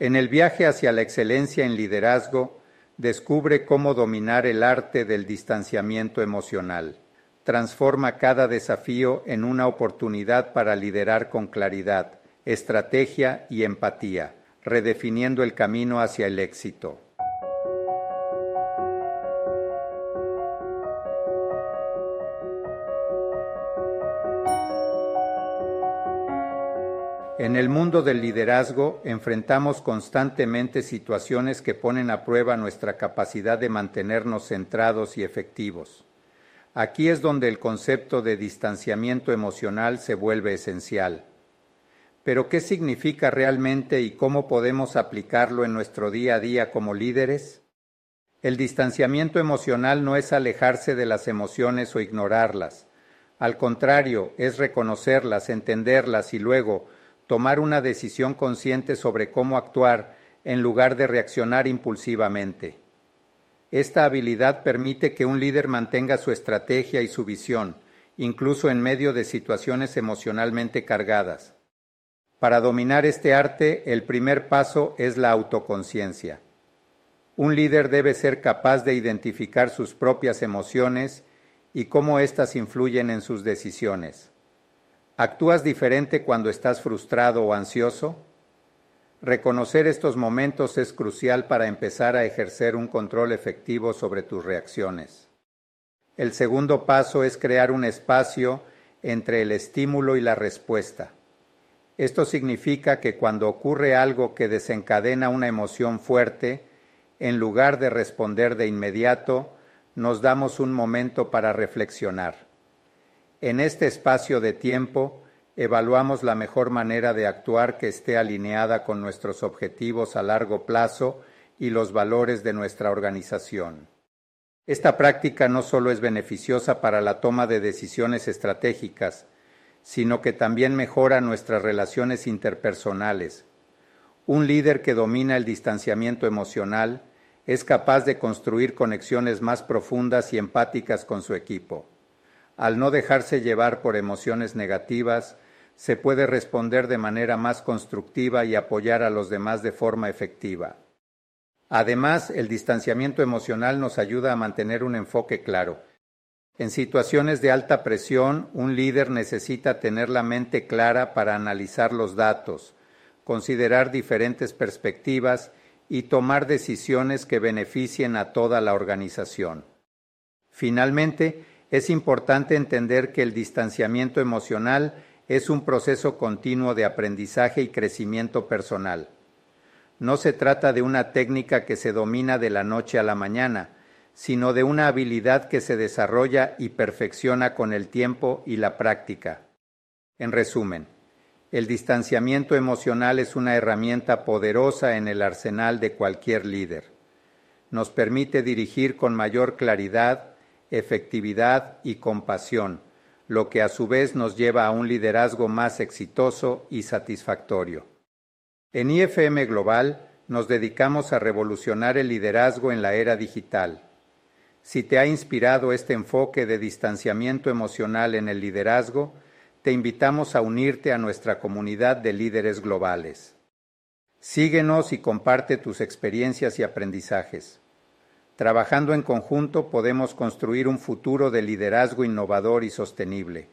En el viaje hacia la excelencia en liderazgo, descubre cómo dominar el arte del distanciamiento emocional. Transforma cada desafío en una oportunidad para liderar con claridad, estrategia y empatía, redefiniendo el camino hacia el éxito. En el mundo del liderazgo enfrentamos constantemente situaciones que ponen a prueba nuestra capacidad de mantenernos centrados y efectivos. Aquí es donde el concepto de distanciamiento emocional se vuelve esencial. Pero ¿qué significa realmente y cómo podemos aplicarlo en nuestro día a día como líderes? El distanciamiento emocional no es alejarse de las emociones o ignorarlas. Al contrario, es reconocerlas, entenderlas y luego tomar una decisión consciente sobre cómo actuar en lugar de reaccionar impulsivamente. Esta habilidad permite que un líder mantenga su estrategia y su visión, incluso en medio de situaciones emocionalmente cargadas. Para dominar este arte, el primer paso es la autoconciencia. Un líder debe ser capaz de identificar sus propias emociones y cómo éstas influyen en sus decisiones. ¿Actúas diferente cuando estás frustrado o ansioso? Reconocer estos momentos es crucial para empezar a ejercer un control efectivo sobre tus reacciones. El segundo paso es crear un espacio entre el estímulo y la respuesta. Esto significa que cuando ocurre algo que desencadena una emoción fuerte, en lugar de responder de inmediato, nos damos un momento para reflexionar. En este espacio de tiempo, evaluamos la mejor manera de actuar que esté alineada con nuestros objetivos a largo plazo y los valores de nuestra organización. Esta práctica no solo es beneficiosa para la toma de decisiones estratégicas, sino que también mejora nuestras relaciones interpersonales. Un líder que domina el distanciamiento emocional es capaz de construir conexiones más profundas y empáticas con su equipo. Al no dejarse llevar por emociones negativas, se puede responder de manera más constructiva y apoyar a los demás de forma efectiva. Además, el distanciamiento emocional nos ayuda a mantener un enfoque claro. En situaciones de alta presión, un líder necesita tener la mente clara para analizar los datos, considerar diferentes perspectivas y tomar decisiones que beneficien a toda la organización. Finalmente, es importante entender que el distanciamiento emocional es un proceso continuo de aprendizaje y crecimiento personal. No se trata de una técnica que se domina de la noche a la mañana, sino de una habilidad que se desarrolla y perfecciona con el tiempo y la práctica. En resumen, el distanciamiento emocional es una herramienta poderosa en el arsenal de cualquier líder. Nos permite dirigir con mayor claridad, efectividad y compasión, lo que a su vez nos lleva a un liderazgo más exitoso y satisfactorio. En IFM Global nos dedicamos a revolucionar el liderazgo en la era digital. Si te ha inspirado este enfoque de distanciamiento emocional en el liderazgo, te invitamos a unirte a nuestra comunidad de líderes globales. Síguenos y comparte tus experiencias y aprendizajes. Trabajando en conjunto podemos construir un futuro de liderazgo innovador y sostenible